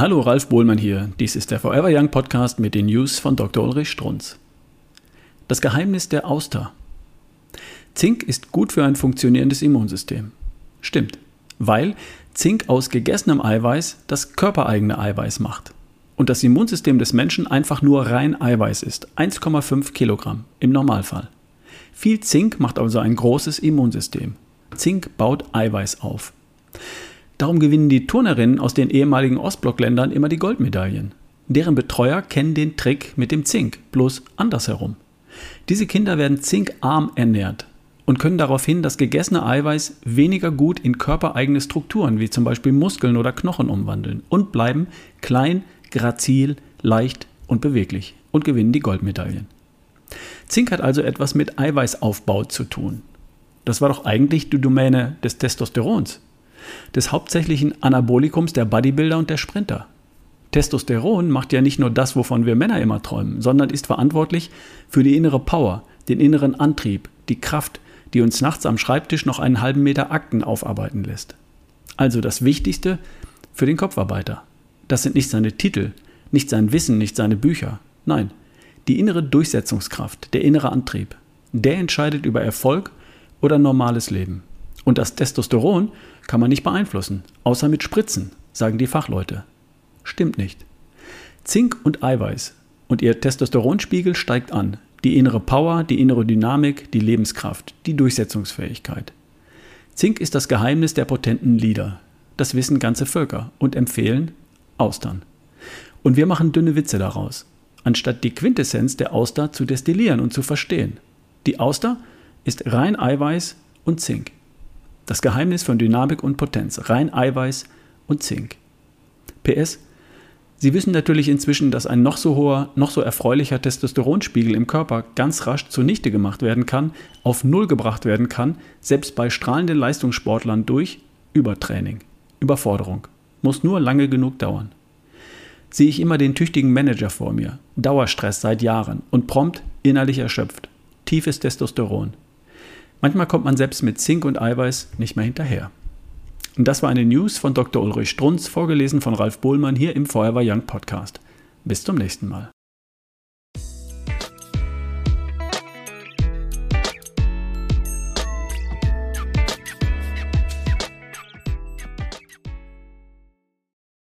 Hallo, Ralf Bohlmann hier. Dies ist der Forever Young Podcast mit den News von Dr. Ulrich Strunz. Das Geheimnis der Auster. Zink ist gut für ein funktionierendes Immunsystem. Stimmt, weil Zink aus gegessenem Eiweiß das körpereigene Eiweiß macht. Und das Immunsystem des Menschen einfach nur rein Eiweiß ist. 1,5 Kilogramm im Normalfall. Viel Zink macht also ein großes Immunsystem. Zink baut Eiweiß auf. Darum gewinnen die Turnerinnen aus den ehemaligen Ostblockländern immer die Goldmedaillen. Deren Betreuer kennen den Trick mit dem Zink, bloß andersherum. Diese Kinder werden zinkarm ernährt und können daraufhin das gegessene Eiweiß weniger gut in körpereigene Strukturen wie zum Beispiel Muskeln oder Knochen umwandeln und bleiben klein, grazil, leicht und beweglich und gewinnen die Goldmedaillen. Zink hat also etwas mit Eiweißaufbau zu tun. Das war doch eigentlich die Domäne des Testosterons des hauptsächlichen Anabolikums der Bodybuilder und der Sprinter. Testosteron macht ja nicht nur das, wovon wir Männer immer träumen, sondern ist verantwortlich für die innere Power, den inneren Antrieb, die Kraft, die uns nachts am Schreibtisch noch einen halben Meter Akten aufarbeiten lässt. Also das Wichtigste für den Kopfarbeiter. Das sind nicht seine Titel, nicht sein Wissen, nicht seine Bücher. Nein, die innere Durchsetzungskraft, der innere Antrieb. Der entscheidet über Erfolg oder normales Leben. Und das Testosteron kann man nicht beeinflussen, außer mit Spritzen, sagen die Fachleute. Stimmt nicht. Zink und Eiweiß und ihr Testosteronspiegel steigt an. Die innere Power, die innere Dynamik, die Lebenskraft, die Durchsetzungsfähigkeit. Zink ist das Geheimnis der potenten Lieder. Das wissen ganze Völker und empfehlen Austern. Und wir machen dünne Witze daraus, anstatt die Quintessenz der Auster zu destillieren und zu verstehen. Die Auster ist rein Eiweiß und Zink. Das Geheimnis von Dynamik und Potenz, rein Eiweiß und Zink. PS, Sie wissen natürlich inzwischen, dass ein noch so hoher, noch so erfreulicher Testosteronspiegel im Körper ganz rasch zunichte gemacht werden kann, auf Null gebracht werden kann, selbst bei strahlenden Leistungssportlern durch Übertraining, Überforderung. Muss nur lange genug dauern. Sehe ich immer den tüchtigen Manager vor mir, Dauerstress seit Jahren und prompt innerlich erschöpft. Tiefes Testosteron. Manchmal kommt man selbst mit Zink und Eiweiß nicht mehr hinterher. Und das war eine News von Dr. Ulrich Strunz, vorgelesen von Ralf Bohlmann hier im Forever Young Podcast. Bis zum nächsten Mal.